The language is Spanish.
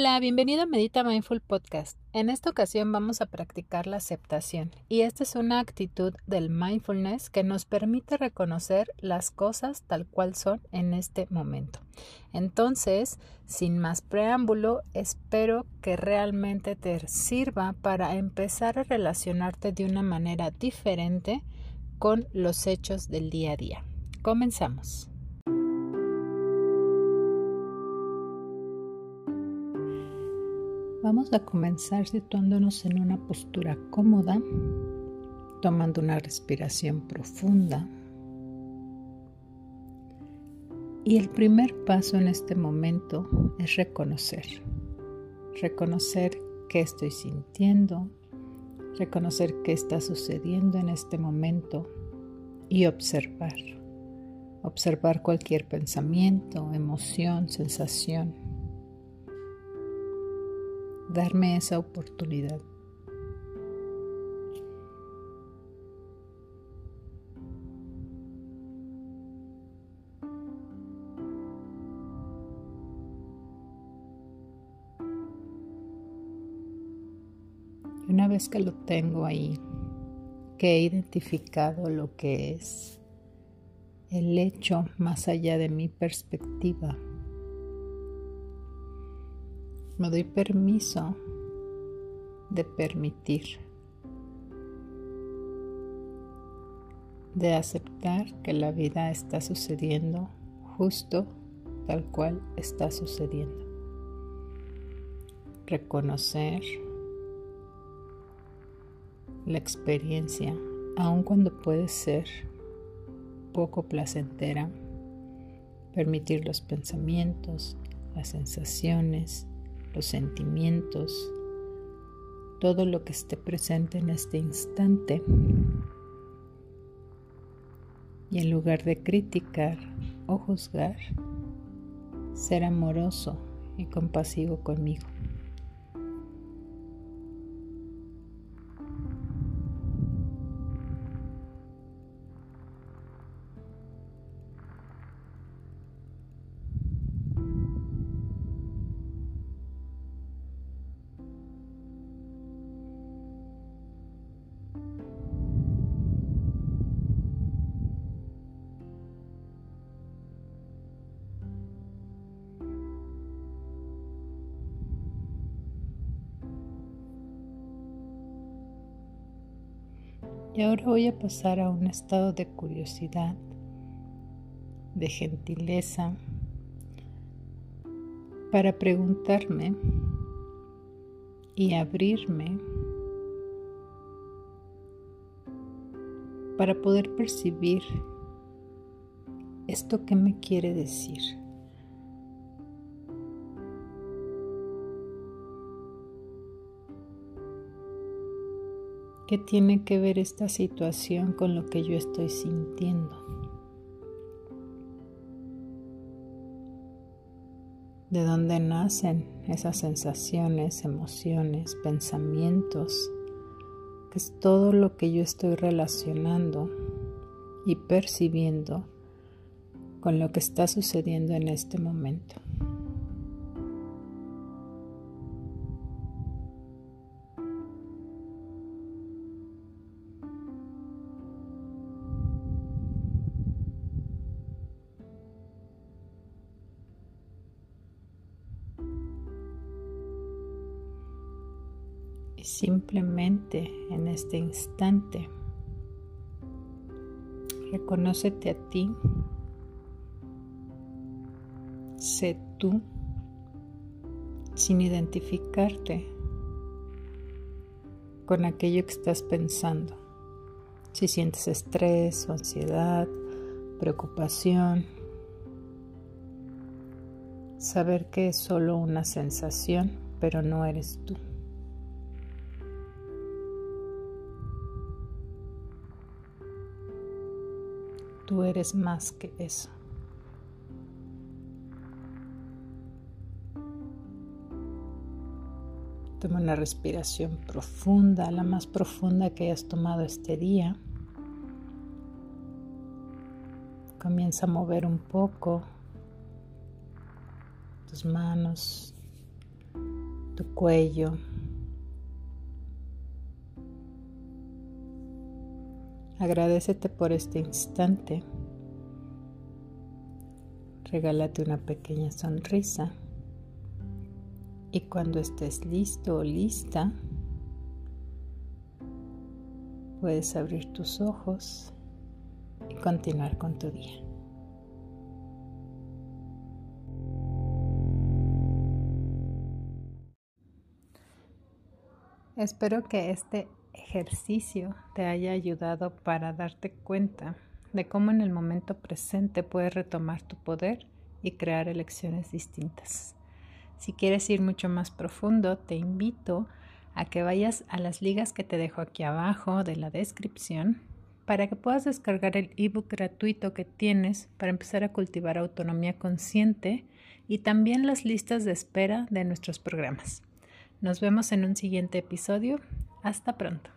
Hola, bienvenido a Medita Mindful Podcast. En esta ocasión vamos a practicar la aceptación y esta es una actitud del mindfulness que nos permite reconocer las cosas tal cual son en este momento. Entonces, sin más preámbulo, espero que realmente te sirva para empezar a relacionarte de una manera diferente con los hechos del día a día. Comenzamos. Vamos a comenzar situándonos en una postura cómoda, tomando una respiración profunda. Y el primer paso en este momento es reconocer. Reconocer qué estoy sintiendo, reconocer qué está sucediendo en este momento y observar. Observar cualquier pensamiento, emoción, sensación darme esa oportunidad. una vez que lo tengo ahí, que he identificado lo que es el hecho más allá de mi perspectiva, me doy permiso de permitir, de aceptar que la vida está sucediendo justo tal cual está sucediendo. Reconocer la experiencia, aun cuando puede ser poco placentera, permitir los pensamientos, las sensaciones, los sentimientos, todo lo que esté presente en este instante. Y en lugar de criticar o juzgar, ser amoroso y compasivo conmigo. Y ahora voy a pasar a un estado de curiosidad, de gentileza, para preguntarme y abrirme para poder percibir esto que me quiere decir. ¿Qué tiene que ver esta situación con lo que yo estoy sintiendo? ¿De dónde nacen esas sensaciones, emociones, pensamientos? Que es todo lo que yo estoy relacionando y percibiendo con lo que está sucediendo en este momento. Y simplemente en este instante reconócete a ti, sé tú sin identificarte con aquello que estás pensando. Si sientes estrés o ansiedad, preocupación, saber que es solo una sensación, pero no eres tú. Tú eres más que eso. Toma una respiración profunda, la más profunda que hayas tomado este día. Comienza a mover un poco tus manos, tu cuello. Agradecete por este instante. Regálate una pequeña sonrisa. Y cuando estés listo o lista, puedes abrir tus ojos y continuar con tu día. Espero que este ejercicio te haya ayudado para darte cuenta de cómo en el momento presente puedes retomar tu poder y crear elecciones distintas. Si quieres ir mucho más profundo, te invito a que vayas a las ligas que te dejo aquí abajo de la descripción para que puedas descargar el ebook gratuito que tienes para empezar a cultivar autonomía consciente y también las listas de espera de nuestros programas. Nos vemos en un siguiente episodio. Hasta pronto.